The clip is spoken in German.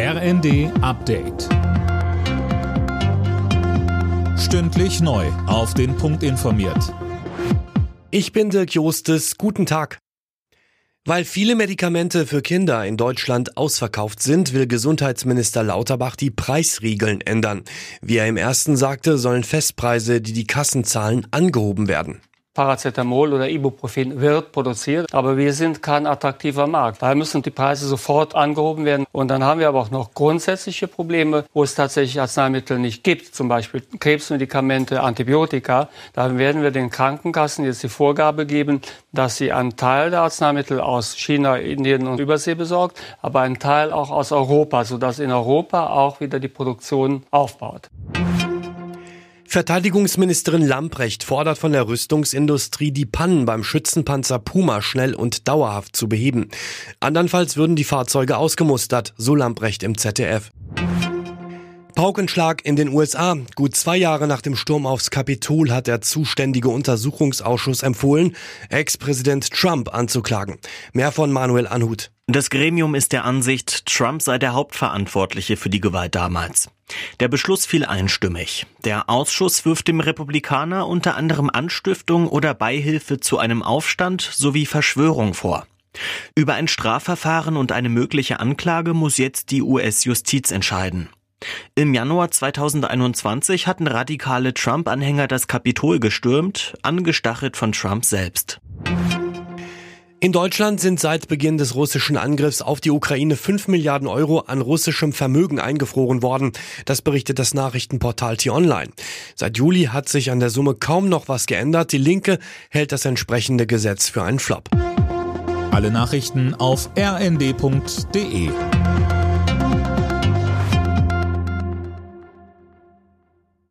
RND Update. Stündlich neu. Auf den Punkt informiert. Ich bin Dirk Jostes. Guten Tag. Weil viele Medikamente für Kinder in Deutschland ausverkauft sind, will Gesundheitsminister Lauterbach die Preisriegeln ändern. Wie er im ersten sagte, sollen Festpreise, die die Kassen zahlen, angehoben werden. Paracetamol oder Ibuprofen wird produziert, aber wir sind kein attraktiver Markt. Daher müssen die Preise sofort angehoben werden. Und dann haben wir aber auch noch grundsätzliche Probleme, wo es tatsächlich Arzneimittel nicht gibt, zum Beispiel Krebsmedikamente, Antibiotika. Da werden wir den Krankenkassen jetzt die Vorgabe geben, dass sie einen Teil der Arzneimittel aus China, Indien und Übersee besorgt, aber einen Teil auch aus Europa, sodass in Europa auch wieder die Produktion aufbaut. Verteidigungsministerin Lamprecht fordert von der Rüstungsindustrie, die Pannen beim Schützenpanzer Puma schnell und dauerhaft zu beheben. Andernfalls würden die Fahrzeuge ausgemustert, so Lamprecht im ZDF. Paukenschlag in den USA. Gut zwei Jahre nach dem Sturm aufs Kapitol hat der zuständige Untersuchungsausschuss empfohlen, Ex-Präsident Trump anzuklagen. Mehr von Manuel Anhut. Das Gremium ist der Ansicht, Trump sei der Hauptverantwortliche für die Gewalt damals. Der Beschluss fiel einstimmig. Der Ausschuss wirft dem Republikaner unter anderem Anstiftung oder Beihilfe zu einem Aufstand sowie Verschwörung vor. Über ein Strafverfahren und eine mögliche Anklage muss jetzt die US-Justiz entscheiden. Im Januar 2021 hatten radikale Trump-Anhänger das Kapitol gestürmt, angestachelt von Trump selbst. In Deutschland sind seit Beginn des russischen Angriffs auf die Ukraine 5 Milliarden Euro an russischem Vermögen eingefroren worden. Das berichtet das Nachrichtenportal T-Online. Seit Juli hat sich an der Summe kaum noch was geändert. Die Linke hält das entsprechende Gesetz für einen Flop. Alle Nachrichten auf rnd.de